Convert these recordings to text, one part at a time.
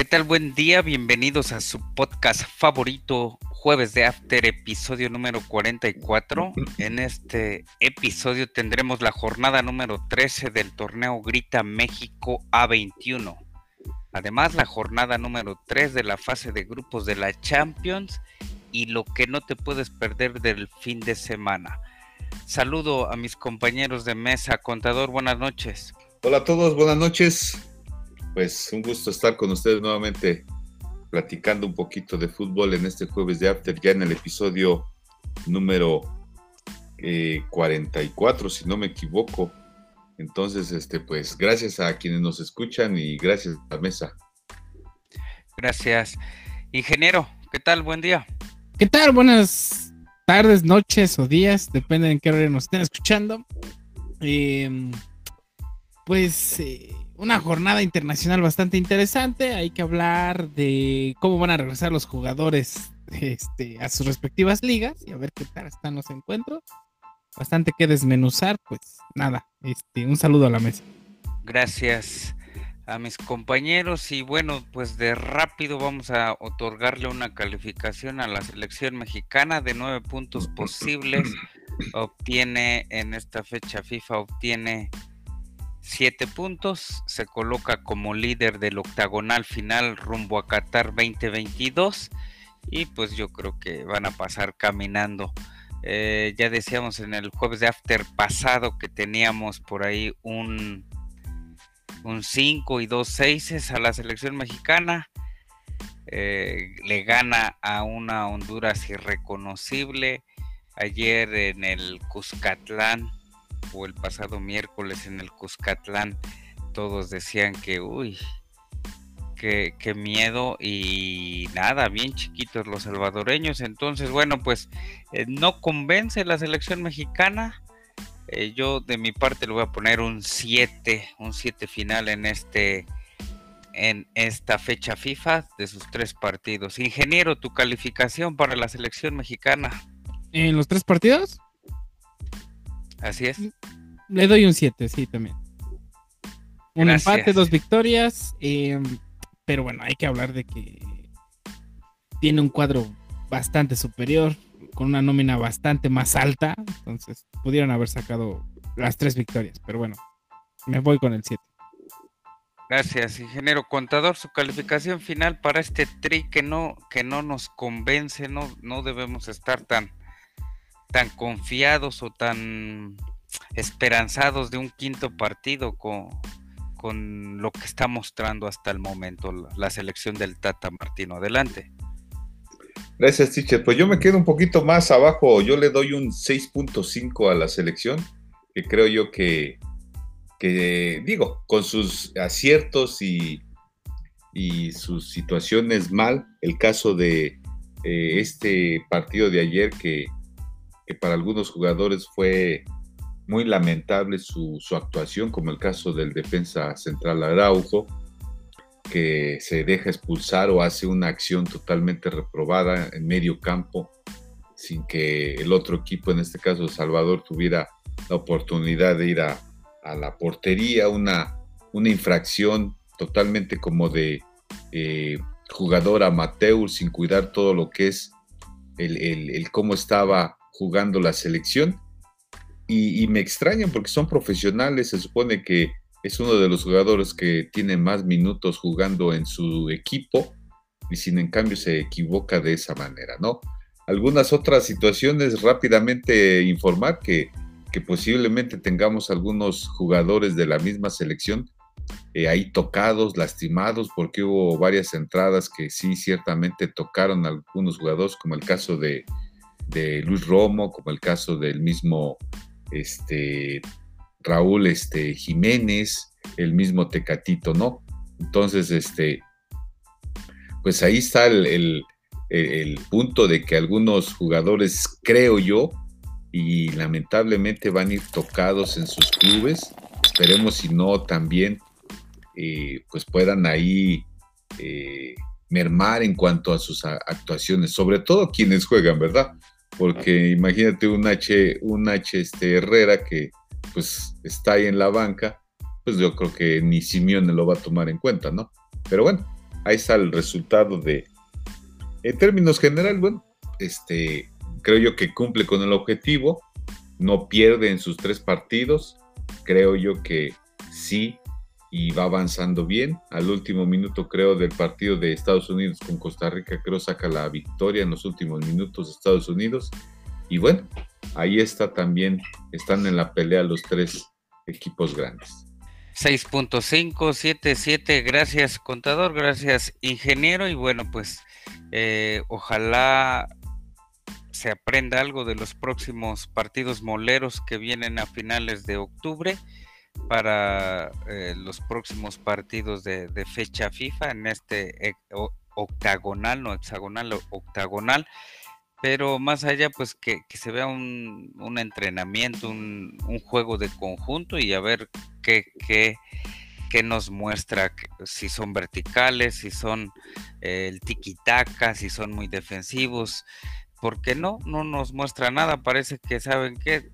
¿Qué tal? Buen día, bienvenidos a su podcast favorito, Jueves de After, episodio número 44. En este episodio tendremos la jornada número 13 del torneo Grita México A21. Además, la jornada número 3 de la fase de grupos de la Champions y lo que no te puedes perder del fin de semana. Saludo a mis compañeros de mesa. Contador, buenas noches. Hola a todos, buenas noches pues un gusto estar con ustedes nuevamente platicando un poquito de fútbol en este jueves de After, ya en el episodio número 44, eh, si no me equivoco. Entonces, este, pues gracias a quienes nos escuchan y gracias a la mesa. Gracias. Ingeniero, ¿qué tal? Buen día. ¿Qué tal? Buenas tardes, noches o días, depende en qué hora nos estén escuchando. Em, pues eh, una jornada internacional bastante interesante. Hay que hablar de cómo van a regresar los jugadores este, a sus respectivas ligas y a ver qué tal están los encuentros. Bastante que desmenuzar, pues nada, este, un saludo a la mesa. Gracias a mis compañeros y bueno, pues de rápido vamos a otorgarle una calificación a la selección mexicana de nueve puntos posibles. Obtiene en esta fecha FIFA, obtiene 7 puntos, se coloca como líder del octagonal final rumbo a Qatar 2022 y pues yo creo que van a pasar caminando. Eh, ya decíamos en el jueves de after pasado que teníamos por ahí un, un 5 y 2 6 a la selección mexicana. Eh, le gana a una Honduras irreconocible. Ayer en el Cuscatlán o el pasado miércoles en el Cuscatlán, todos decían que, uy, qué, miedo y nada, bien chiquitos los salvadoreños. Entonces, bueno, pues eh, no convence la selección mexicana. Eh, yo de mi parte le voy a poner un 7, un 7 final en este en esta fecha FIFA de sus tres partidos. Ingeniero, tu calificación para la selección mexicana. ¿En los tres partidos? Así es. Le doy un 7, sí, también. Un empate, dos victorias. Em, pero bueno, hay que hablar de que tiene un cuadro bastante superior, con una nómina bastante más alta. Entonces, pudieron haber sacado las tres victorias. Pero bueno, me voy con el 7. Gracias, ingeniero contador. Su calificación final para este tri que no, que no nos convence, no, no debemos estar tan, tan confiados o tan esperanzados de un quinto partido con, con lo que está mostrando hasta el momento la, selección del Tata Martino. Adelante. Gracias, teacher. Pues yo me quedo un poquito más abajo. Yo le doy un 6.5 a la selección, que creo yo que, que, digo, con sus aciertos y, y sus situaciones mal, el caso de eh, este partido de ayer que para algunos jugadores fue muy lamentable su, actuación, como el caso del defensa central Araujo, que se deja expulsar o hace una acción totalmente reprobada en medio campo, sin que el otro equipo, en este caso Salvador, tuviera la oportunidad de ir a, la portería, una, una infracción totalmente como de eh, jugador amateur, sin cuidar todo lo que es el, el cómo estaba jugando la selección y, me extrañan porque son profesionales, se supone que es uno de los jugadores que tiene más minutos jugando en su equipo y sin en cambio se equivoca de esa manera, ¿no? Algunas otras situaciones, rápidamente informar que, que posiblemente tengamos algunos jugadores de la misma selección eh, ahí tocados, lastimados, porque hubo varias entradas que sí ciertamente tocaron a algunos jugadores, como el caso de, de Luis Romo, como el caso del mismo este, Raúl este, Jiménez, el mismo Tecatito, ¿no? Entonces, este, pues ahí está el, punto de que algunos jugadores, creo yo, y lamentablemente van a ir tocados en sus clubes. Esperemos si no también, eh, pues puedan ahí eh, mermar en cuanto a sus actuaciones, sobre todo quienes juegan, ¿verdad? Porque imagínate un H, un H este Herrera que pues está ahí en la banca, pues yo creo que ni Simeone lo va a tomar en cuenta, ¿no? Pero bueno, ahí está el resultado de, en términos generales, bueno, este, creo yo que cumple con el objetivo, no pierde en sus tres partidos, creo yo que sí y va avanzando bien. Al último minuto, creo, del partido de Estados Unidos con Costa Rica, creo saca la victoria en los últimos minutos de Estados Unidos. Y bueno, ahí está también, están en la pelea los tres equipos grandes. 6.577, gracias contador, gracias ingeniero y bueno pues eh, ojalá se aprenda algo de los próximos partidos moleros que vienen a finales de octubre para eh, los próximos partidos de, fecha FIFA en este octagonal, no hexagonal, octagonal. Pero más allá, pues que, se vea un, entrenamiento, un, juego de conjunto y a ver qué, qué, nos muestra, si son verticales, si son eh, el tiki-taka, si son muy defensivos. Porque no, no nos muestra nada. Parece que saben que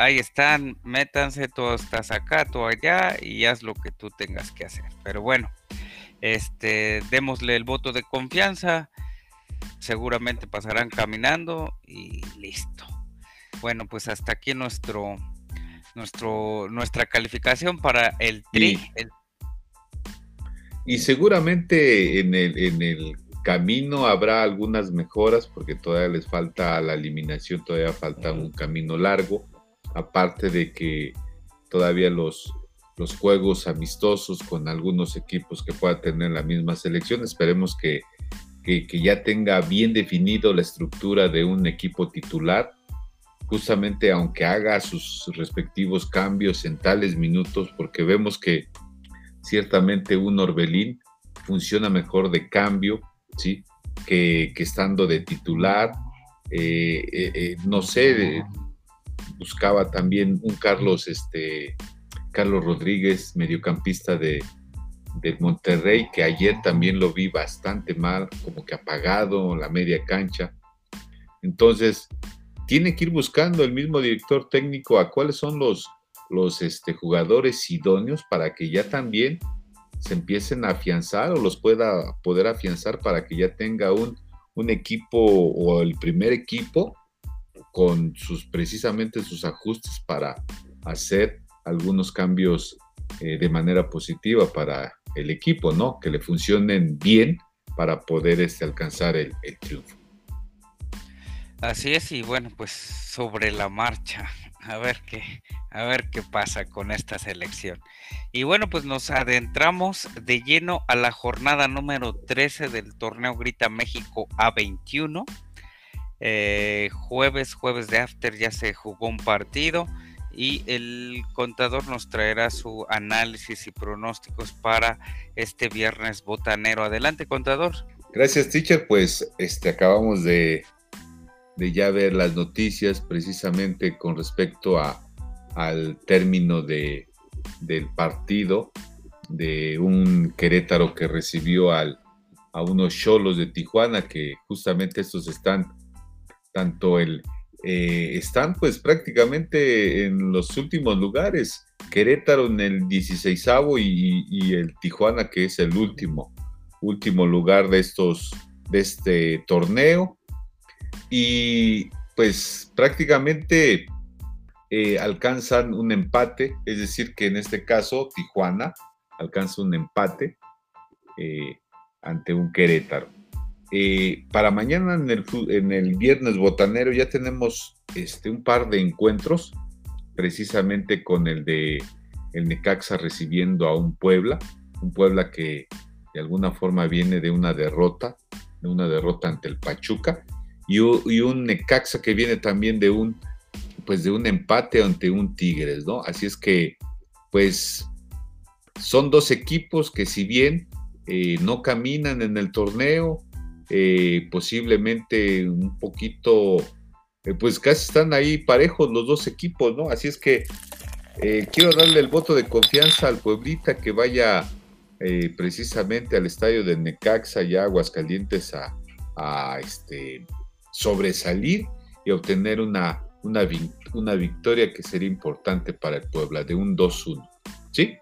ahí están, métanse, todo estás acá, todo allá y haz lo que tú tengas que hacer. Pero bueno, este, démosle el voto de confianza, seguramente pasarán caminando y listo. Bueno, pues hasta aquí nuestro, nuestro, nuestra calificación para el tri. Y, seguramente en el, en el camino habrá algunas mejoras porque todavía les falta la eliminación, todavía falta un camino largo aparte de que todavía los, los juegos amistosos con algunos equipos que pueda tener la misma selección, esperemos que, ya tenga bien definido la estructura de un equipo titular, justamente aunque haga sus respectivos cambios en tales minutos, porque vemos que ciertamente un Orbelín funciona mejor de cambio, ¿sí? Que, estando de titular. Eh, eh, eh, no sé, buscaba también un Carlos, este, Carlos Rodríguez, mediocampista de, Monterrey, que ayer también lo vi bastante mal, como que apagado la media cancha. Entonces, tiene que ir buscando el mismo director técnico a cuáles son los, los este, jugadores idóneos para que ya también se empiecen a afianzar o los pueda poder afianzar para que ya tenga un, un equipo o el primer equipo con sus precisamente sus ajustes para hacer algunos cambios eh, de manera positiva para el equipo, ¿no? Que le funcionen bien para poder este, alcanzar el, triunfo. Así es, y bueno, pues sobre la marcha, a ver qué, a ver qué pasa con esta selección. Y bueno, pues nos adentramos de lleno a la jornada número 13 del torneo Grita México A21 eh, jueves, jueves de after ya se jugó un partido y el contador nos traerá su análisis y pronósticos para este viernes botanero. Adelante, contador. Gracias, teacher. Pues este acabamos de, de ya ver las noticias precisamente con respecto a, al término de, del partido de un Querétaro que recibió al, a unos cholos de Tijuana que justamente estos están tanto el, eh, están pues prácticamente en los últimos lugares, Querétaro en el 16 y, y, el Tijuana que es el último, último lugar de estos, de este torneo. Y pues prácticamente eh, alcanzan un empate, es decir, que en este caso Tijuana alcanza un empate eh, ante un Querétaro. Eh, para mañana en el, viernes botanero ya tenemos este, un par de encuentros, precisamente con el de el Necaxa recibiendo a un Puebla, un Puebla que de alguna forma viene de una derrota, de una derrota ante el Pachuca, y, y un Necaxa que viene también de un, pues de un empate ante un Tigres, ¿no? Así es que, pues, son dos equipos que si bien eh, no caminan en el torneo, eh, posiblemente un poquito, eh, pues casi están ahí parejos los dos equipos, ¿no? Así es que eh, quiero darle el voto de confianza al Pueblita que vaya precisamente al estadio de Necaxa y Aguascalientes a, a este, sobresalir y obtener una, una, una victoria que sería importante para el Puebla de un 2-1, ¿sí?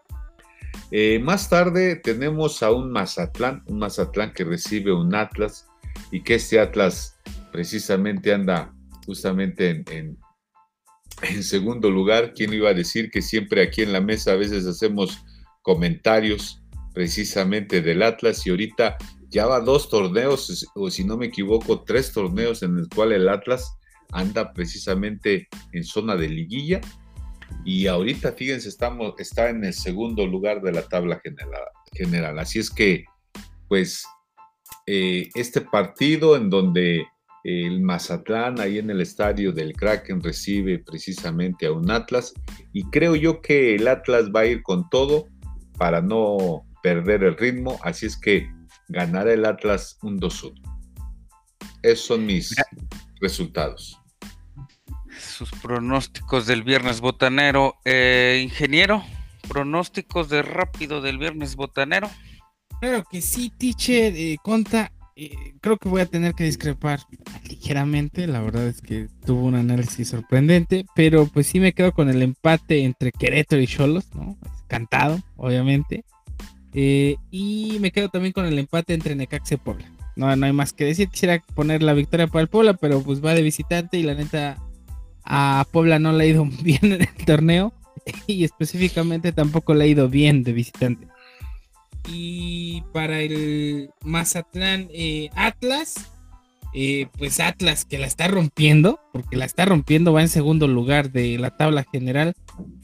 Eh, más tarde tenemos a un Mazatlán, un Mazatlán que recibe un Atlas y que este Atlas precisamente anda justamente en, en, segundo lugar. ¿Quién iba a decir que siempre aquí en la mesa a veces hacemos comentarios precisamente del Atlas y ahorita ya va dos torneos, o si no me equivoco, tres torneos en el cual el Atlas anda precisamente en zona de liguilla y ahorita, fíjense, estamos, está en el segundo lugar de la tabla general. Así es que, pues, eh, este partido en donde el Mazatlán, ahí en el estadio del Kraken, recibe precisamente a un Atlas. Y creo yo que el Atlas va a ir con todo para no perder el ritmo. Así es que ganará el Atlas un 2-1. Esos son mis resultados sus pronósticos del viernes botanero. Eh, ingeniero, pronósticos de rápido del viernes botanero. Claro que sí, teacher, eh, Conta. Eh, creo que voy a tener que discrepar ligeramente. La verdad es que tuvo un análisis sorprendente, pero pues sí me quedo con el empate entre Querétaro y Cholos, ¿no? Cantado, obviamente. y me quedo también con el empate entre Necaxa y Puebla. No, no hay más que decir. Quisiera poner la victoria para el Puebla, pero pues va de visitante y la neta a Puebla no le ha ido bien en el torneo y específicamente tampoco le ha ido bien de visitante. Y para el Mazatlán eh, Atlas, eh, pues Atlas que la está rompiendo, porque la está rompiendo, va en segundo lugar de la tabla general.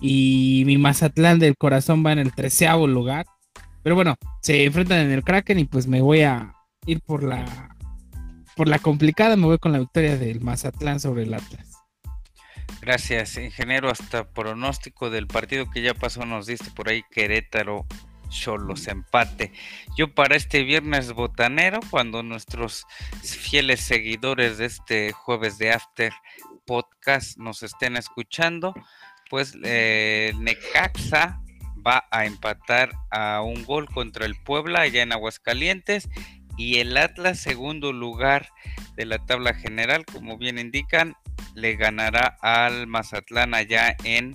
Y mi Mazatlán del corazón va en el treceavo lugar. Pero bueno, se enfrentan en el Kraken y pues me voy a ir por la por la complicada, me voy con la victoria del Mazatlán sobre el Atlas. Gracias, ingeniero. Hasta pronóstico del partido que ya pasó nos diste por ahí Querétaro Cholos empate. Yo para este viernes botanero, cuando nuestros fieles seguidores de este jueves de After Podcast nos estén escuchando, pues eh, Necaxa va a empatar a un gol contra el Puebla allá en Aguascalientes y el Atlas segundo lugar de la tabla general, como bien indican, le ganará al Mazatlán allá en,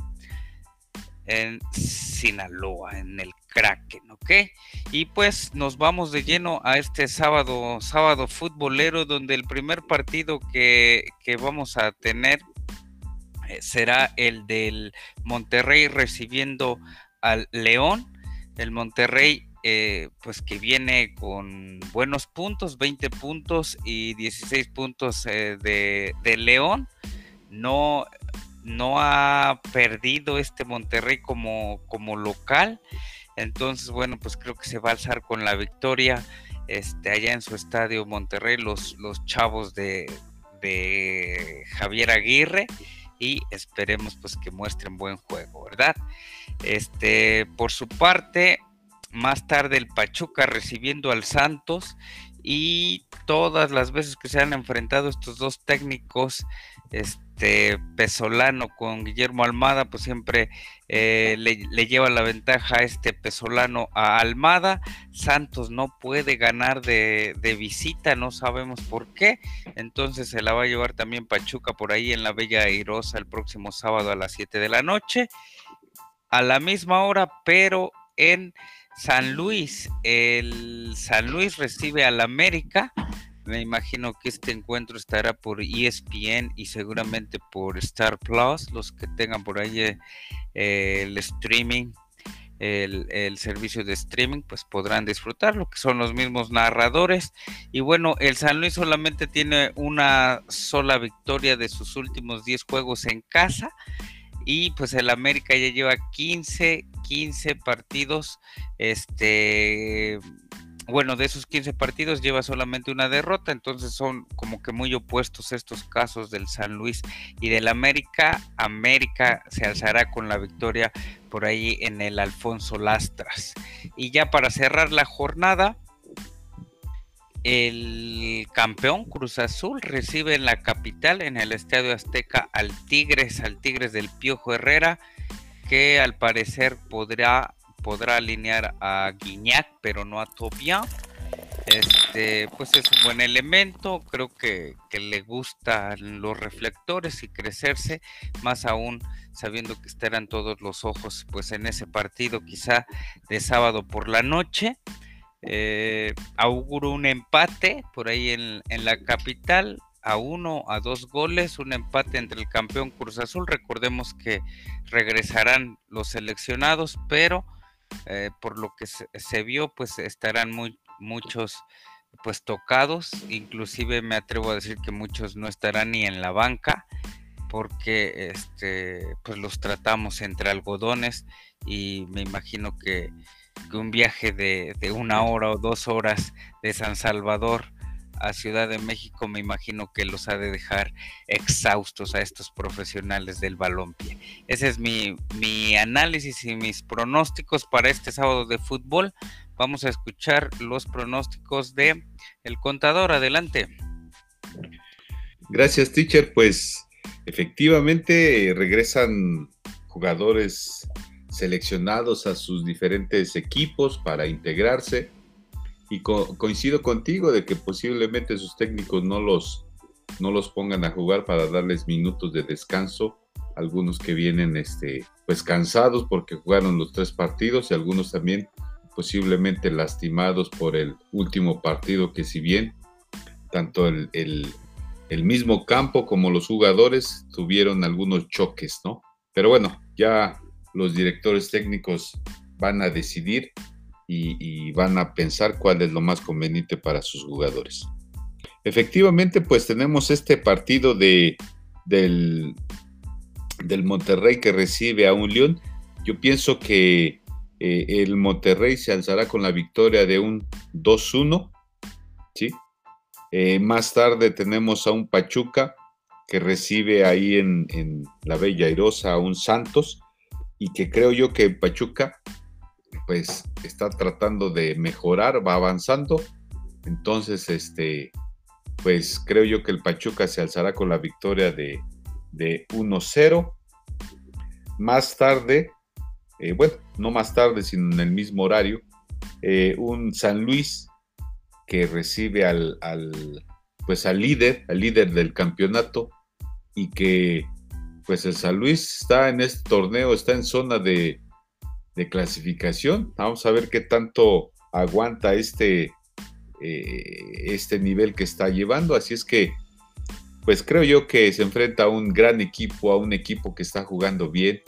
en Sinaloa, en el Kraken, ¿ok? Y pues nos vamos de lleno a este sábado, sábado futbolero, donde el primer partido que, que vamos a tener eh, será el del Monterrey recibiendo al León. El Monterrey eh, pues que viene con buenos puntos, 20 puntos y 16 puntos eh, de, León. No, no ha perdido este Monterrey como, como local. Entonces, bueno, pues creo que se va a alzar con la victoria este, allá en su estadio Monterrey, los, los chavos de, de Javier Aguirre y esperemos pues que muestren buen juego, ¿verdad? Este, por su parte, más tarde el Pachuca recibiendo al Santos y todas las veces que se han enfrentado estos dos técnicos, este Pesolano con Guillermo Almada, pues siempre eh, le, lleva la ventaja a este Pesolano a Almada. Santos no puede ganar de, de, visita, no sabemos por qué. Entonces se la va a llevar también Pachuca por ahí en la Bella Airosa el próximo sábado a las 7 de la noche. A la misma hora, pero en San Luis, el San Luis recibe al América. Me imagino que este encuentro estará por ESPN y seguramente por Star Plus, los que tengan por ahí eh, el streaming, el, el, servicio de streaming, pues podrán disfrutarlo, que son los mismos narradores. Y bueno, el San Luis solamente tiene una sola victoria de sus últimos 10 juegos en casa. Y pues el América ya lleva 15, 15 partidos. Este, bueno, de esos 15 partidos lleva solamente una derrota, entonces son como que muy opuestos estos casos del San Luis y del América. América se alzará con la victoria por ahí en el Alfonso Lastras. Y ya para cerrar la jornada, el campeón Cruz Azul recibe en la capital, en el Estadio Azteca, al Tigres, al Tigres del Piojo Herrera, que al parecer podrá, podrá alinear a Guiñac, pero no a Tobias. Este, pues es un buen elemento, creo que, que le gustan los reflectores y crecerse, más aún sabiendo que estarán todos los ojos pues en ese partido quizá de sábado por la noche. Eh, auguro un empate por ahí en, la capital, a uno, a dos goles, un empate entre el campeón Cruz Azul. Recordemos que regresarán los seleccionados, pero eh, por lo que se, se, vio, pues estarán muy, muchos pues tocados, inclusive me atrevo a decir que muchos no estarán ni en la banca porque este pues los tratamos entre algodones y me imagino que, que un viaje de, de, una hora o dos horas de San Salvador a Ciudad de México me imagino que los ha de dejar exhaustos a estos profesionales del balompié. Ese es mi, mi análisis y mis pronósticos para este sábado de fútbol. Vamos a escuchar los pronósticos de el contador. Adelante. Gracias, teacher. Pues efectivamente regresan jugadores seleccionados a sus diferentes equipos para integrarse y co coincido contigo de que posiblemente sus técnicos no los, no los pongan a jugar para darles minutos de descanso. Algunos que vienen este, pues cansados porque jugaron los tres partidos y algunos también posiblemente lastimados por el último partido que si bien tanto el, el, el mismo campo como los jugadores tuvieron algunos choques, ¿no? Pero bueno, ya los directores técnicos van a decidir y, van a pensar cuál es lo más conveniente para sus jugadores. Efectivamente, pues tenemos este partido de, del, del Monterrey que recibe a un León. Yo pienso que eh, el Monterrey se alzará con la victoria de un 2-1, ¿sí? Eh, más tarde tenemos a un Pachuca que recibe ahí en, en la Bella Airosa a un Santos y que creo yo que Pachuca pues está tratando de mejorar, va avanzando. Entonces, este, pues creo yo que el Pachuca se alzará con la victoria de, de 1-0. Más tarde, eh, bueno, no más tarde, sino en el mismo horario, eh, un San Luis que recibe al, al, pues al líder, al líder del campeonato y que pues el San Luis está en este torneo, está en zona de, clasificación. Vamos a ver qué tanto aguanta este, eh, este nivel que está llevando. Así es que, pues creo yo que se enfrenta a un gran equipo, a un equipo que está jugando bien,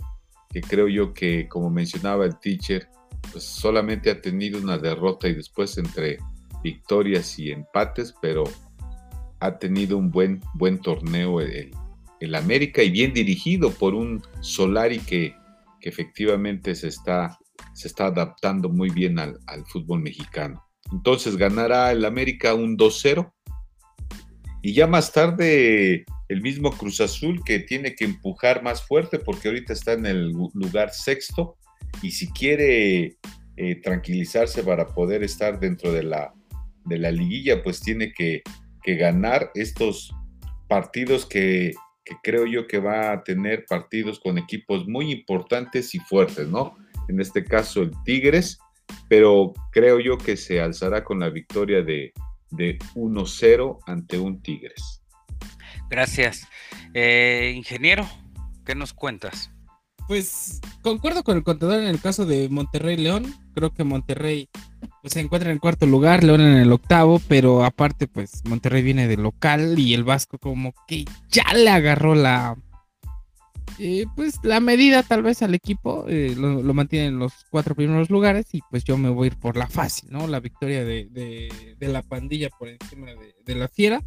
que creo yo que, como mencionaba el teacher, pues solamente ha tenido una derrota y después entre victorias y empates, pero ha tenido un buen, buen torneo el, el América y bien dirigido por un Solari que que efectivamente se está, se está adaptando muy bien al, al fútbol mexicano. Entonces ganará el América un 2-0 y ya más tarde el mismo Cruz Azul que tiene que empujar más fuerte porque ahorita está en el lugar sexto y si quiere eh, tranquilizarse para poder estar dentro de la, de la liguilla, pues tiene que, que ganar estos partidos que que creo yo que va a tener partidos con equipos muy importantes y fuertes, ¿no? En este caso el Tigres, pero creo yo que se alzará con la victoria de, de 1-0 ante un Tigres. Gracias. Eh, ingeniero, ¿qué nos cuentas? Pues concuerdo con el contador en el caso de Monterrey León. Creo que Monterrey pues, se encuentra en el cuarto lugar, León en el octavo, pero aparte, pues Monterrey viene de local y el Vasco como que ya le agarró la, eh, pues la medida tal vez al equipo, eh, lo, mantiene en los cuatro primeros lugares y pues yo me voy a ir por la fácil, ¿no? La victoria de, de, de la pandilla por encima de, de, la fiera.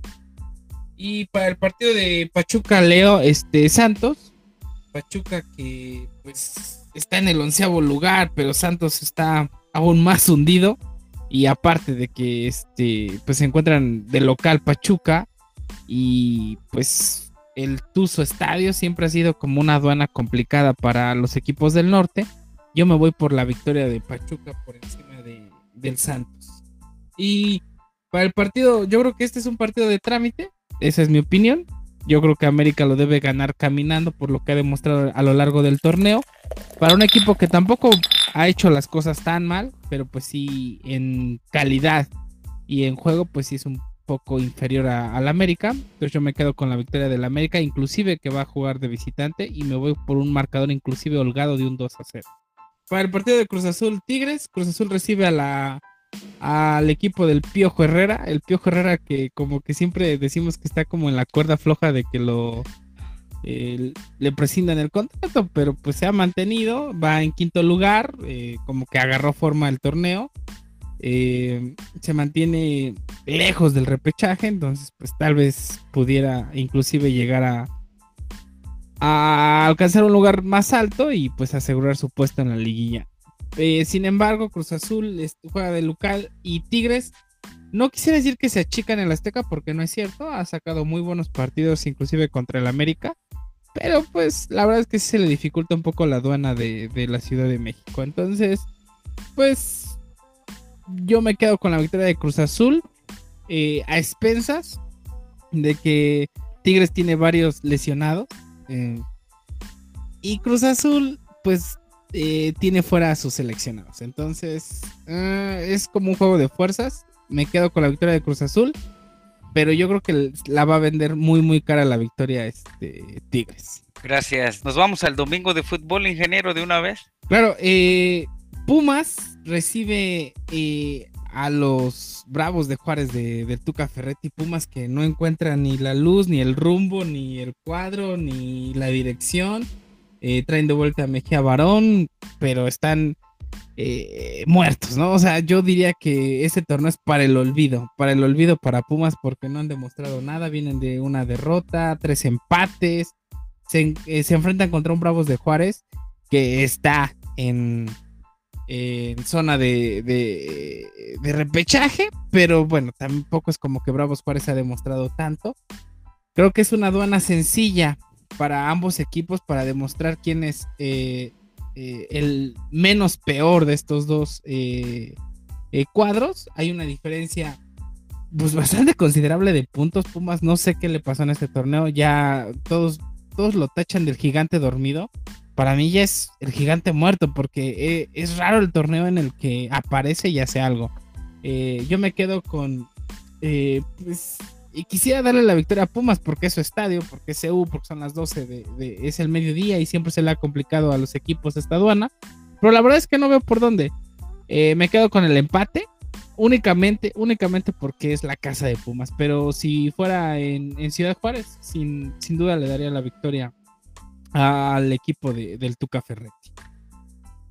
Y para el partido de Pachuca Leo, este Santos, Pachuca que pues está en el onceavo lugar, pero Santos está aún más hundido. Y aparte de que este, pues se encuentran de local Pachuca y pues el Tuzo Estadio siempre ha sido como una aduana complicada para los equipos del norte. Yo me voy por la victoria de Pachuca por encima de, del Santos. Y para el partido, yo creo que este es un partido de trámite. Esa es mi opinión. Yo creo que América lo debe ganar caminando por lo que ha demostrado a lo largo del torneo. Para un equipo que tampoco ha hecho las cosas tan mal, pero pues sí en calidad y en juego pues sí es un poco inferior al América. Entonces yo me quedo con la victoria del América, inclusive que va a jugar de visitante y me voy por un marcador inclusive holgado de un 2 a 0. Para el partido de Cruz Azul Tigres, Cruz Azul recibe a la al equipo del Piojo Herrera, el Piojo Herrera que como que siempre decimos que está como en la cuerda floja de que lo le prescindan el contrato, pero pues se ha mantenido, va en quinto lugar, eh, como que agarró forma el torneo, eh, se mantiene lejos del repechaje, entonces pues tal vez pudiera inclusive llegar a, a alcanzar un lugar más alto y pues asegurar su puesto en la liguilla. Eh, sin embargo, Cruz Azul juega de local y Tigres no quisiera decir que se achican en la Azteca porque no es cierto, ha sacado muy buenos partidos inclusive contra el América, pero pues la verdad es que se le dificulta un poco la aduana de, la Ciudad de México. Entonces, pues yo me quedo con la victoria de Cruz Azul eh, a expensas de que Tigres tiene varios lesionados. Eh, y Cruz Azul, pues, eh, tiene fuera a sus seleccionados. Entonces, es como un juego de fuerzas. Me quedo con la victoria de Cruz Azul pero yo creo que la va a vender muy, muy cara la victoria este, Tigres. Gracias. Nos vamos al domingo de fútbol, ingeniero, de una vez. Claro, eh, Pumas recibe eh, a los Bravos de Juárez de, Tuca Ferretti. Pumas que no encuentran ni la luz, ni el rumbo, ni el cuadro, ni la dirección. Eh, traen de vuelta a Mejía Barón, pero están eh, muertos, ¿no? O sea, yo diría que ese torneo es para el olvido, para el olvido para Pumas porque no han demostrado nada, vienen de una derrota, tres empates, se, eh, enfrentan contra un Bravos de Juárez que está en, zona de, de, repechaje, pero bueno, tampoco es como que Bravos Juárez ha demostrado tanto. Creo que es una aduana sencilla para ambos equipos para demostrar quién es eh, eh, el menos peor de estos dos eh, cuadros. Hay una diferencia pues bastante considerable de puntos. Pumas, no sé qué le pasó en este torneo. Ya todos, todos lo tachan del gigante dormido. Para mí ya es el gigante muerto porque es raro el torneo en el que aparece y hace algo. yo me quedo con pues, y quisiera darle la victoria a Pumas porque es su estadio, porque es EU, porque son las 12 de, es el mediodía y siempre se le ha complicado a los equipos esta aduana. Pero la verdad es que no veo por dónde. Eh, me quedo con el empate. Únicamente, únicamente porque es la casa de Pumas. Pero si fuera en, Ciudad Juárez, sin, sin, duda le daría la victoria al equipo del Tuca Ferretti.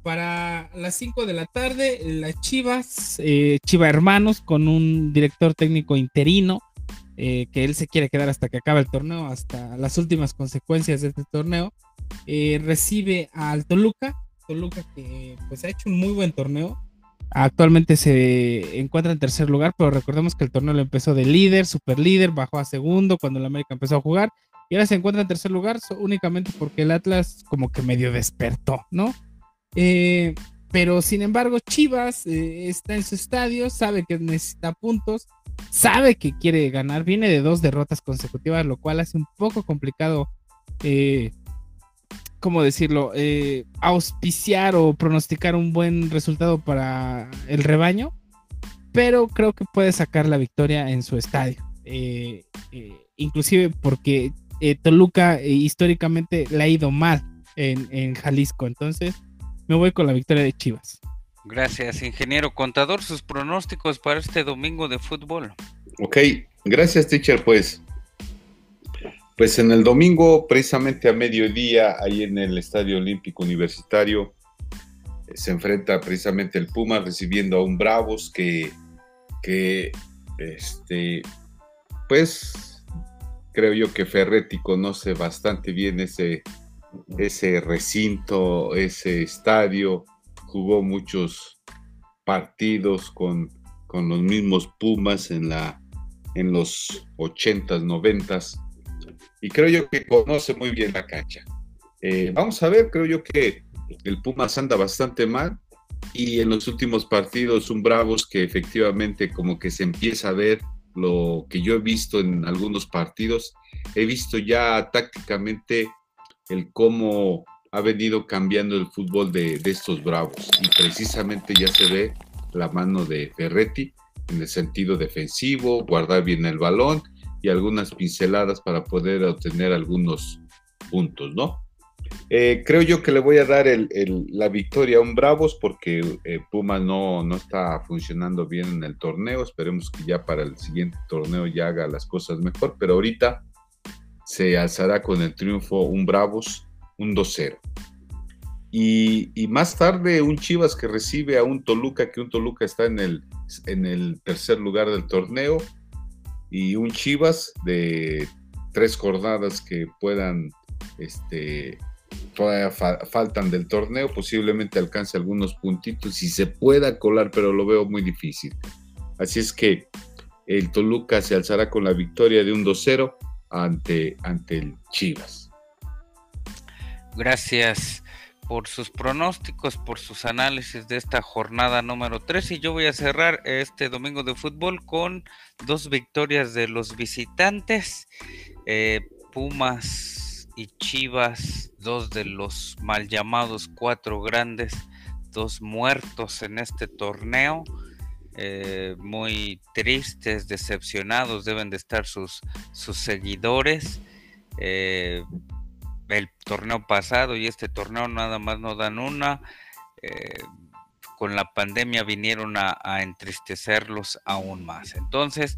Para las 5 de la tarde, las Chivas, eh, Chiva Hermanos, con un director técnico interino eh, que él se quiere quedar hasta que acabe el torneo, hasta las últimas consecuencias de este torneo. Eh, recibe al Toluca, Toluca que pues ha hecho un muy buen torneo. Actualmente se encuentra en tercer lugar, pero recordemos que el torneo lo empezó de líder, super líder, bajó a segundo cuando el América empezó a jugar y ahora se encuentra en tercer lugar únicamente porque el Atlas como que medio despertó, ¿no? Eh, pero sin embargo, Chivas está en su estadio, sabe que necesita puntos, sabe que quiere ganar, viene de dos derrotas consecutivas, lo cual hace un poco complicado, eh, ¿cómo decirlo?, eh, auspiciar o pronosticar un buen resultado para el rebaño, pero creo que puede sacar la victoria en su estadio, eh, inclusive porque Toluca históricamente le ha ido mal en, en Jalisco, entonces me voy con la victoria de Chivas. Gracias, ingeniero contador. Sus pronósticos para este domingo de fútbol. Ok, gracias, teacher. Pues, pues en el domingo, precisamente a mediodía, ahí en el Estadio Olímpico Universitario, eh, se enfrenta precisamente el Puma recibiendo a un Bravos que, que este, pues, creo yo que Ferretti conoce bastante bien ese, ese recinto, ese estadio jugó muchos partidos con, con los mismos Pumas en, la, en los 80s, 90s, y creo yo que conoce muy bien la cancha. Eh, vamos a ver, creo yo que el Pumas anda bastante mal y en los últimos partidos un Bravos que efectivamente como que se empieza a ver lo que yo he visto en algunos partidos, he visto ya tácticamente el cómo ha venido cambiando el fútbol de, estos Bravos y precisamente ya se ve la mano de Ferretti en el sentido defensivo, guardar bien el balón y algunas pinceladas para poder obtener algunos puntos, ¿no? Eh, creo yo que le voy a dar la victoria a un Bravos porque eh, Puma no, no está funcionando bien en el torneo. Esperemos que ya para el siguiente torneo ya haga las cosas mejor, pero ahorita se alzará con el triunfo un Bravos, un 2-0. Y, más tarde un Chivas que recibe a un Toluca, que un Toluca está en el, en el tercer lugar del torneo, y un Chivas de tres jornadas que puedan este, todavía faltan del torneo, posiblemente alcance algunos puntitos y se pueda colar, pero lo veo muy difícil. Así es que el Toluca se alzará con la victoria de un 2-0 ante, ante el Chivas. Gracias por sus pronósticos, por sus análisis de esta jornada número 3 y yo voy a cerrar este domingo de fútbol con dos victorias de los visitantes. Eh, Pumas y Chivas, dos de los mal llamados cuatro grandes, dos muertos en este torneo. Eh, muy tristes, decepcionados deben de estar sus, sus seguidores. Eh, el torneo pasado y este torneo nada más no dan una. Eh, con la pandemia vinieron a, entristecerlos aún más. Entonces,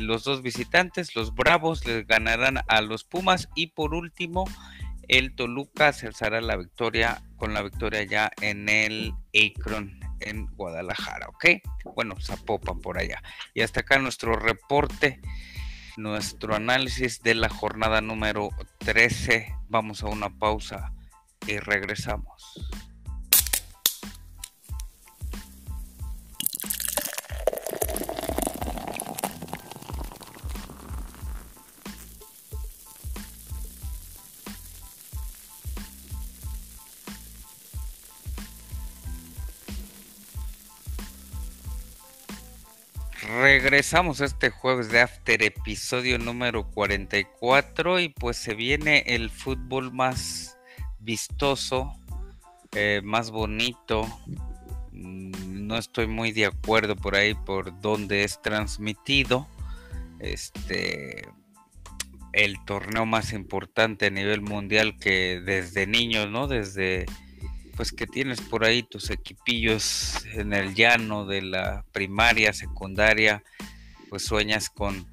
los dos visitantes, los Bravos, les ganarán a los Pumas y por último, el Toluca se alzará la victoria con la victoria ya en el Akron en Guadalajara, ¿ok? Bueno, Zapopan por allá. Y hasta acá nuestro reporte, nuestro análisis de la jornada número 13. Vamos a una pausa y regresamos. Regresamos este jueves de After, episodio número 44 y pues se viene el fútbol más vistoso, eh, más bonito. Mm, no estoy muy de acuerdo por ahí por dónde es transmitido. Este el torneo más importante a nivel mundial que desde niños, ¿no? Desde pues que tienes por ahí tus equipillos en el llano de la primaria, secundaria, pues sueñas con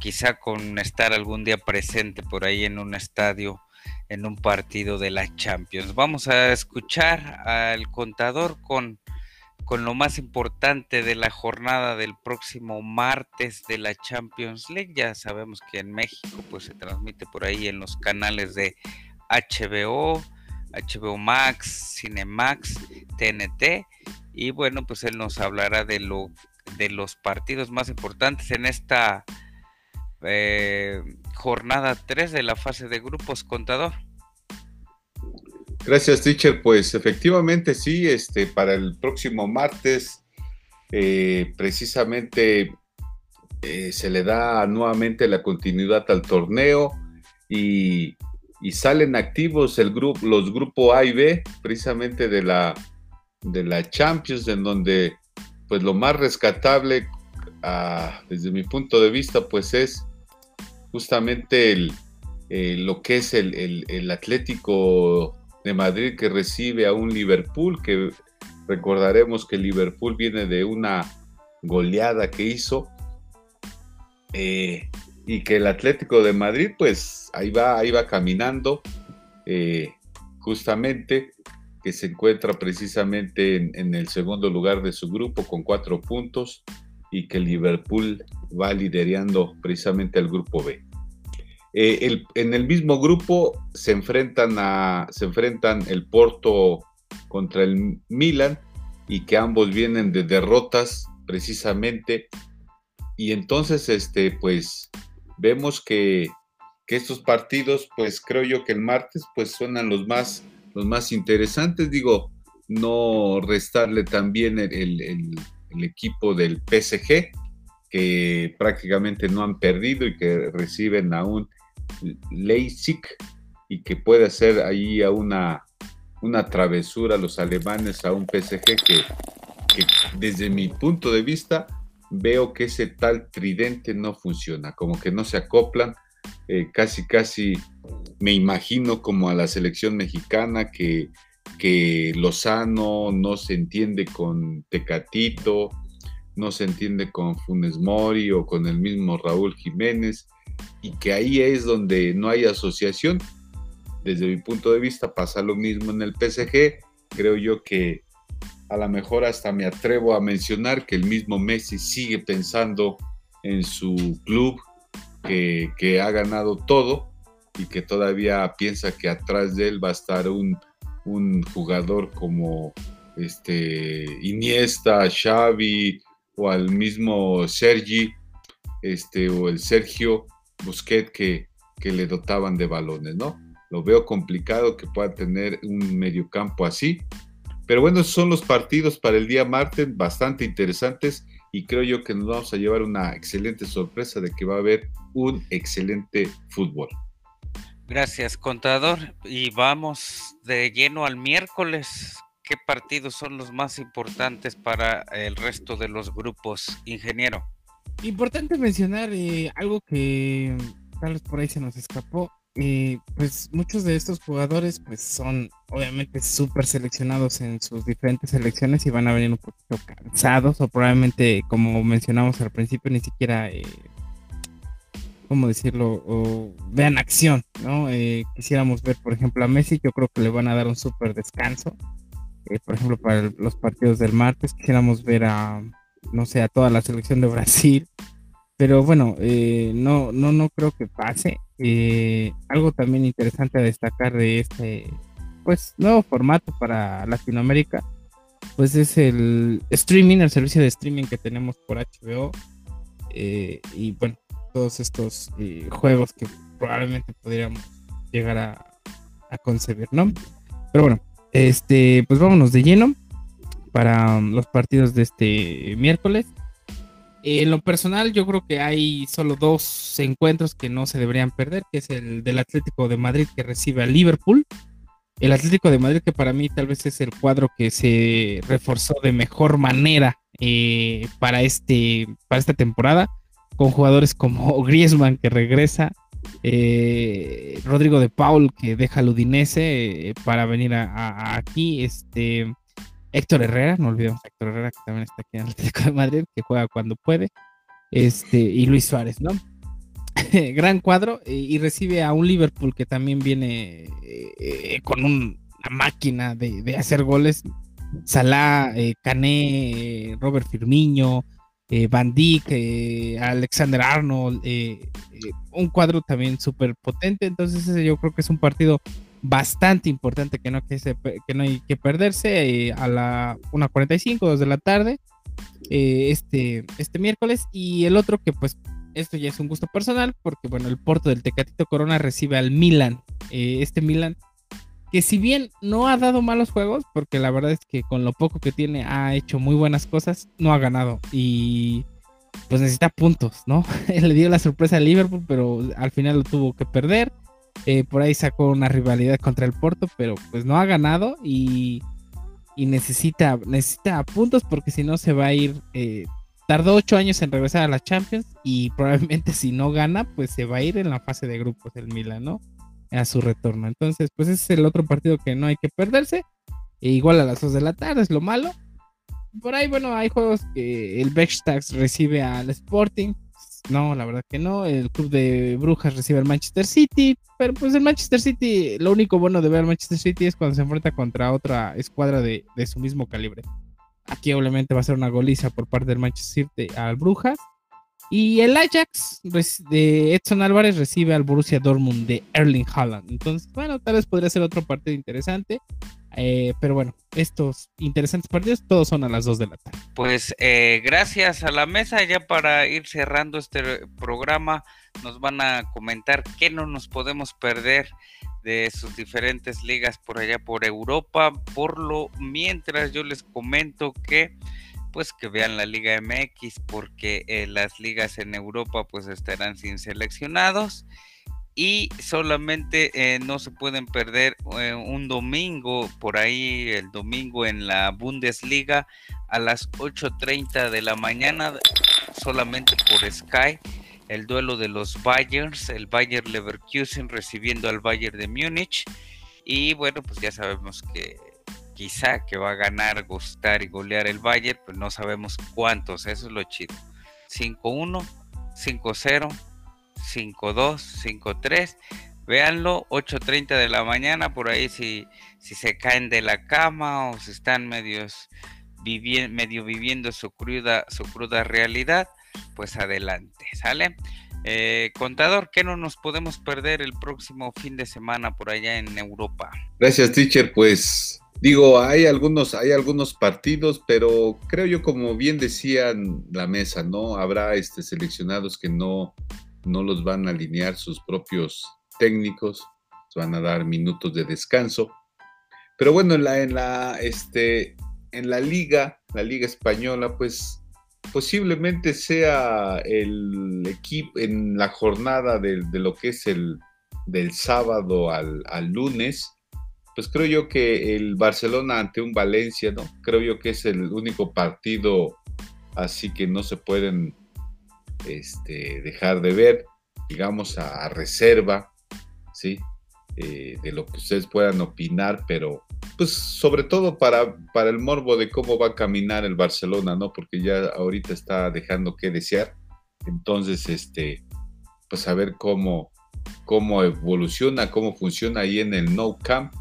quizá con estar algún día presente por ahí en un estadio, en un partido de la Champions. Vamos a escuchar al contador con, con lo más importante de la jornada del próximo martes de la Champions League. Ya sabemos que en México pues se transmite por ahí en los canales de HBO, HBO Max, Cinemax, TNT. Y bueno, pues él nos hablará de lo de los partidos más importantes en esta eh, jornada 3 de la fase de grupos, contador. Gracias, teacher. Pues efectivamente sí, este, para el próximo martes, eh, precisamente eh, se le da nuevamente la continuidad al torneo y y salen activos el grupo, los grupos A y B, precisamente de la, de la Champions, en donde pues lo más rescatable ah, desde mi punto de vista pues es justamente el, eh, lo que es el, el, Atlético de Madrid que recibe a un Liverpool, que recordaremos que Liverpool viene de una goleada que hizo. Eh, y que el Atlético de Madrid, pues ahí va, ahí va caminando, eh, justamente, que se encuentra precisamente en, el segundo lugar de su grupo con cuatro puntos y que Liverpool va liderando precisamente al grupo B. Eh, en el mismo grupo se enfrentan, a, se enfrentan el Porto contra el Milan y que ambos vienen de derrotas precisamente y entonces este pues vemos que, estos partidos, pues creo yo que el martes, pues suenan los más, los más interesantes. Digo, no restarle también el, el, equipo del PSG, que prácticamente no han perdido y que reciben a un Leipzig y que puede hacer ahí a una, una travesura los alemanes a un PSG que, que desde mi punto de vista veo que ese tal tridente no funciona, como que no se acoplan, eh, casi, casi me imagino como a la selección mexicana que, que Lozano no se entiende con Tecatito, no se entiende con Funes Mori o con el mismo Raúl Jiménez, y que ahí es donde no hay asociación. Desde mi punto de vista pasa lo mismo en el PSG. Creo yo que a lo mejor hasta me atrevo a mencionar que el mismo Messi sigue pensando en su club que, que ha ganado todo y que todavía piensa que atrás de él va a estar un, un jugador como este Iniesta, Xavi o al mismo Sergi este, o el Sergio Busquet que, que le dotaban de balones, ¿no? Lo veo complicado que pueda tener un mediocampo así. Pero bueno, son los partidos para el día martes, bastante interesantes y creo yo que nos vamos a llevar una excelente sorpresa de que va a haber un excelente fútbol. Gracias, contador. Y vamos de lleno al miércoles. ¿Qué partidos son los más importantes para el resto de los grupos, ingeniero? Importante mencionar eh, algo que tal vez por ahí se nos escapó. Eh, pues muchos de estos jugadores pues son obviamente súper seleccionados en sus diferentes selecciones y van a venir un poquito cansados o probablemente como mencionamos al principio ni siquiera eh, ¿cómo decirlo? Vean acción, ¿no? Eh, quisiéramos ver, por ejemplo, a Messi, yo creo que le van a dar un súper descanso. Eh, por ejemplo, para los partidos del martes, quisiéramos ver a, no sé, a toda la selección de Brasil. Pero bueno, eh, no, no, no creo que pase. Algo también interesante a destacar de este, pues, nuevo formato para Latinoamérica, pues es el streaming, el servicio de streaming que tenemos por HBO. y bueno, todos estos eh, juegos que probablemente podríamos llegar a, concebir, ¿no? Pero bueno, este, pues vámonos de lleno para um, los partidos de este miércoles. En lo personal, yo creo que hay solo dos encuentros que no se deberían perder, que es el del Atlético de Madrid que recibe a Liverpool. El Atlético de Madrid, que para mí tal vez es el cuadro que se reforzó de mejor manera eh, para, este, para esta temporada con jugadores como Griezmann que regresa, eh, Rodrigo de Paul que deja al Udinese eh, para venir aquí, este Héctor Herrera, no olvidemos a Héctor Herrera que también está aquí en el Atlético de Madrid, que juega cuando puede, este y Luis Suárez, ¿no? Gran cuadro eh, y recibe a un Liverpool que también viene con una máquina de, hacer goles. Salah, Cané, Robert Firmino, eh, Van Dijk, eh, Alexander Arnold, eh, un cuadro también súper potente. Entonces, yo creo que es un partido bastante importante que no, que, que no hay que perderse a la 1.45, 2 de la tarde, este, este miércoles. Y el otro que, pues, esto ya es un gusto personal, porque, bueno, el Porto del Tecatito Corona recibe al Milan. este Milan que si bien no ha dado malos juegos, porque la verdad es que con lo poco que tiene ha hecho muy buenas cosas, no ha ganado y pues necesita puntos, ¿no? Le dio la sorpresa a Liverpool, pero al final lo tuvo que perder. Eh, por ahí sacó una rivalidad contra el Porto, pero pues no ha ganado y, necesita, necesita puntos porque si no se va a ir. Eh, tardó ocho años en regresar a la Champions y probablemente si no gana, pues se va a ir en la fase de grupos el Milan, ¿no? a su retorno. Entonces, pues ese es el otro partido que no hay que perderse. E igual a las 2 de la tarde es lo malo. Por ahí, bueno, hay juegos que el Beckstax recibe al Sporting. No, la verdad que no. El club de Brujas recibe al Manchester City. Pero pues el Manchester City, lo único bueno de ver al Manchester City es cuando se enfrenta contra otra escuadra de, de su mismo calibre. Aquí obviamente va a ser una goliza por parte del Manchester City al Brujas. Y el Ajax de Edson Álvarez recibe al Borussia Dortmund de Erling Haaland. Entonces, bueno, tal vez podría ser otro partido interesante. Eh, pero bueno, estos interesantes partidos todos son a las 2 de la tarde. Pues eh, gracias a la mesa, ya para ir cerrando este programa, nos van a comentar qué no nos podemos perder de sus diferentes ligas por allá por Europa. Por lo mientras yo les comento que pues que vean la Liga MX porque eh, las ligas en Europa pues estarán sin seleccionados y solamente eh, no se pueden perder eh, un domingo por ahí el domingo en la Bundesliga a las 8.30 de la mañana solamente por Sky el duelo de los Bayerns, el Bayer Leverkusen recibiendo al Bayern de Múnich. Y bueno, pues ya sabemos que quizá que va a ganar, gustar y golear el Bayern, pues no sabemos cuántos, eso es lo chido. 5-1, 5-0, 5-2, 5-3. Véanlo, 8.30 de la mañana, por ahí si, si se caen de la cama o si están medios medio viviendo su cruda, su cruda realidad, pues adelante, ¿sale? Eh, contador, ¿qué no nos podemos perder el próximo fin de semana por allá en Europa? Gracias, teacher. Pues digo, hay algunos, hay algunos partidos, pero creo yo, como bien decían la mesa, ¿no? Habrá este, seleccionados que no, no los van a alinear sus propios técnicos, van a dar minutos de descanso. Pero bueno, en la, en la, este, en la liga, la liga española, pues posiblemente sea el equipo en la jornada de, lo que es el del sábado al, lunes, pues creo yo que el Barcelona ante un Valencia, ¿no? Creo yo que es el único partido así que no se pueden este, dejar de ver, digamos, a, reserva, ¿sí? Eh, de lo que ustedes puedan opinar, pero pues sobre todo para, para el morbo de cómo va a caminar el Barcelona, ¿no? Porque ya ahorita está dejando que desear. Entonces, este, pues a ver cómo, cómo evoluciona, cómo funciona ahí en el No Camp,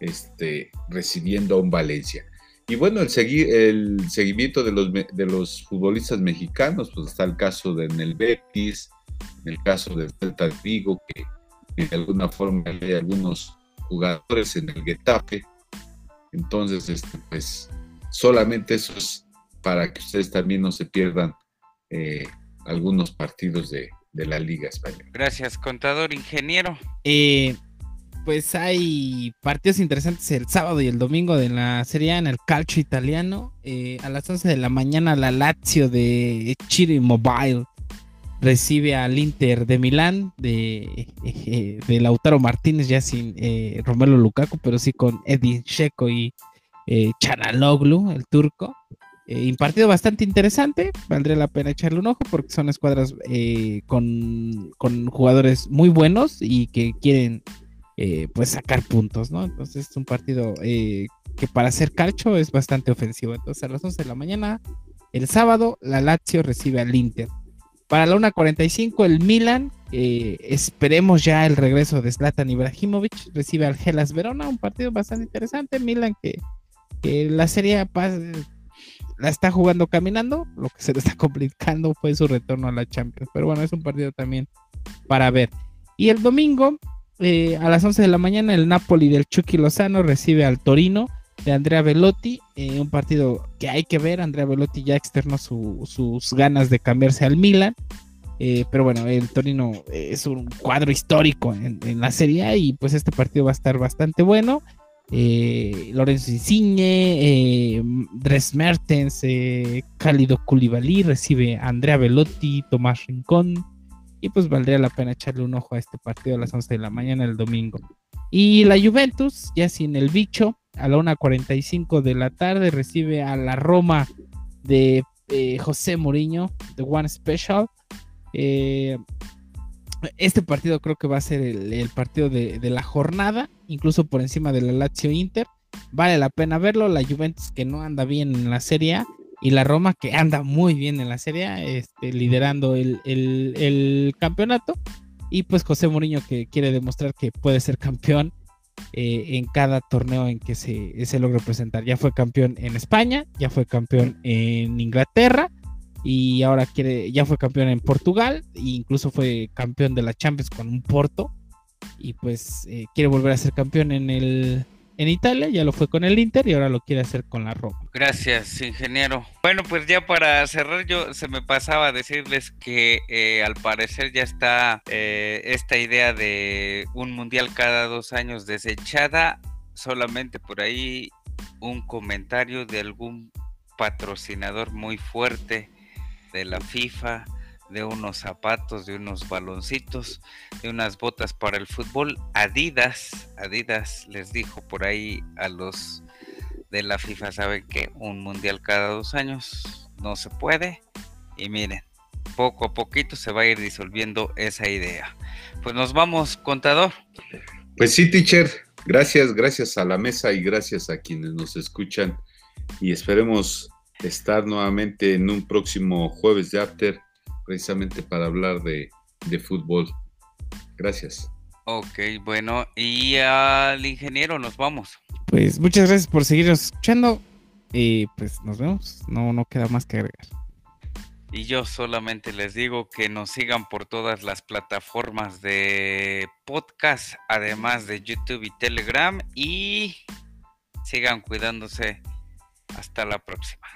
este, recibiendo a un Valencia. Y bueno, el, seguir, el seguimiento de los, de los futbolistas mexicanos, pues está el caso de en el Betis, en el caso del Celta Vigo, que de alguna forma hay algunos jugadores en el Getafe, entonces, este, pues solamente eso es para que ustedes también no se pierdan eh, algunos partidos de, la Liga Española. Gracias, contador, ingeniero. Eh, pues hay partidos interesantes el sábado y el domingo de la Serie en el calcio italiano. Eh, a las 11 de la mañana la Lazio de Chiri Mobile recibe al Inter de Milán de, de Lautaro Martínez, ya sin eh, Romelo Lukaku, pero sí con Edin Sheko y eh, Chanaloglu, el turco. Eh, un partido bastante interesante, valdría la pena echarle un ojo porque son escuadras eh, con, con, jugadores muy buenos y que quieren pues sacar puntos, ¿no? Entonces es un partido que para hacer calcho es bastante ofensivo. Entonces a las 11 de la mañana, el sábado, la Lazio recibe al Inter. Para la 1.45 el Milan, eh, esperemos ya el regreso de Zlatan Ibrahimovic, recibe al Gelas Verona, un partido bastante interesante. Milan que, la serie la está jugando caminando, lo que se le está complicando fue su retorno a la Champions. Pero bueno, es un partido también para ver. Y el domingo, eh, a las 11 de la mañana, el Napoli del Chucky Lozano recibe al Torino de Andrea Velotti, eh, un partido que hay que ver, Andrea Velotti ya externó sus ganas de cambiarse al Milan, eh, pero bueno, el Torino es un cuadro histórico en, la Serie y pues este partido va a estar bastante bueno. Lorenzo Insigne, Dres Mertens, Cálido Koulibaly recibe a Andrea Velotti, Tomás Rincón y pues valdría la pena echarle un ojo a este partido a las 11 de la mañana el domingo. Y la Juventus, ya sin el bicho, a la 1.45 de la tarde recibe a la Roma de eh, José Mourinho, de One Special. Eh, este partido creo que va a ser el, partido de, la jornada, incluso por encima de la Lazio Inter. Vale la pena verlo. La Juventus que no anda bien en la Serie A y la Roma que anda muy bien en la Serie este, liderando el, el campeonato. Y pues José Mourinho que quiere demostrar que puede ser campeón eh, en cada torneo en que se, se logre presentar. Ya fue campeón en España, ya fue campeón en Inglaterra y ahora quiere, ya fue campeón en Portugal e incluso fue campeón de la Champions con un Porto y pues eh, quiere volver a ser campeón en el en Italia, ya lo fue con el Inter y ahora lo quiere hacer con la Roma. Gracias, ingeniero. Bueno, pues ya para cerrar, yo se me pasaba a decirles que eh, al parecer ya está eh, esta idea de un mundial cada dos años desechada. Solamente por ahí un comentario de algún patrocinador muy fuerte de la FIFA de unos zapatos, de unos baloncitos, de unas botas para el fútbol. Adidas, Adidas les dijo por ahí a los de la FIFA, saben que un mundial cada dos años no se puede. Y miren, poco a poquito se va a ir disolviendo esa idea. Pues nos vamos, contador. Pues sí, teacher, gracias, gracias a la mesa y gracias a quienes nos escuchan y esperemos estar nuevamente en un próximo jueves de After, precisamente para hablar de, de fútbol. Gracias. Ok, bueno, y al ingeniero nos vamos. Pues muchas gracias por seguirnos escuchando y pues nos vemos. No, no queda más que agregar. Y yo solamente les digo que nos sigan por todas las plataformas de podcast, además de YouTube y Telegram, y sigan cuidándose. Hasta la próxima.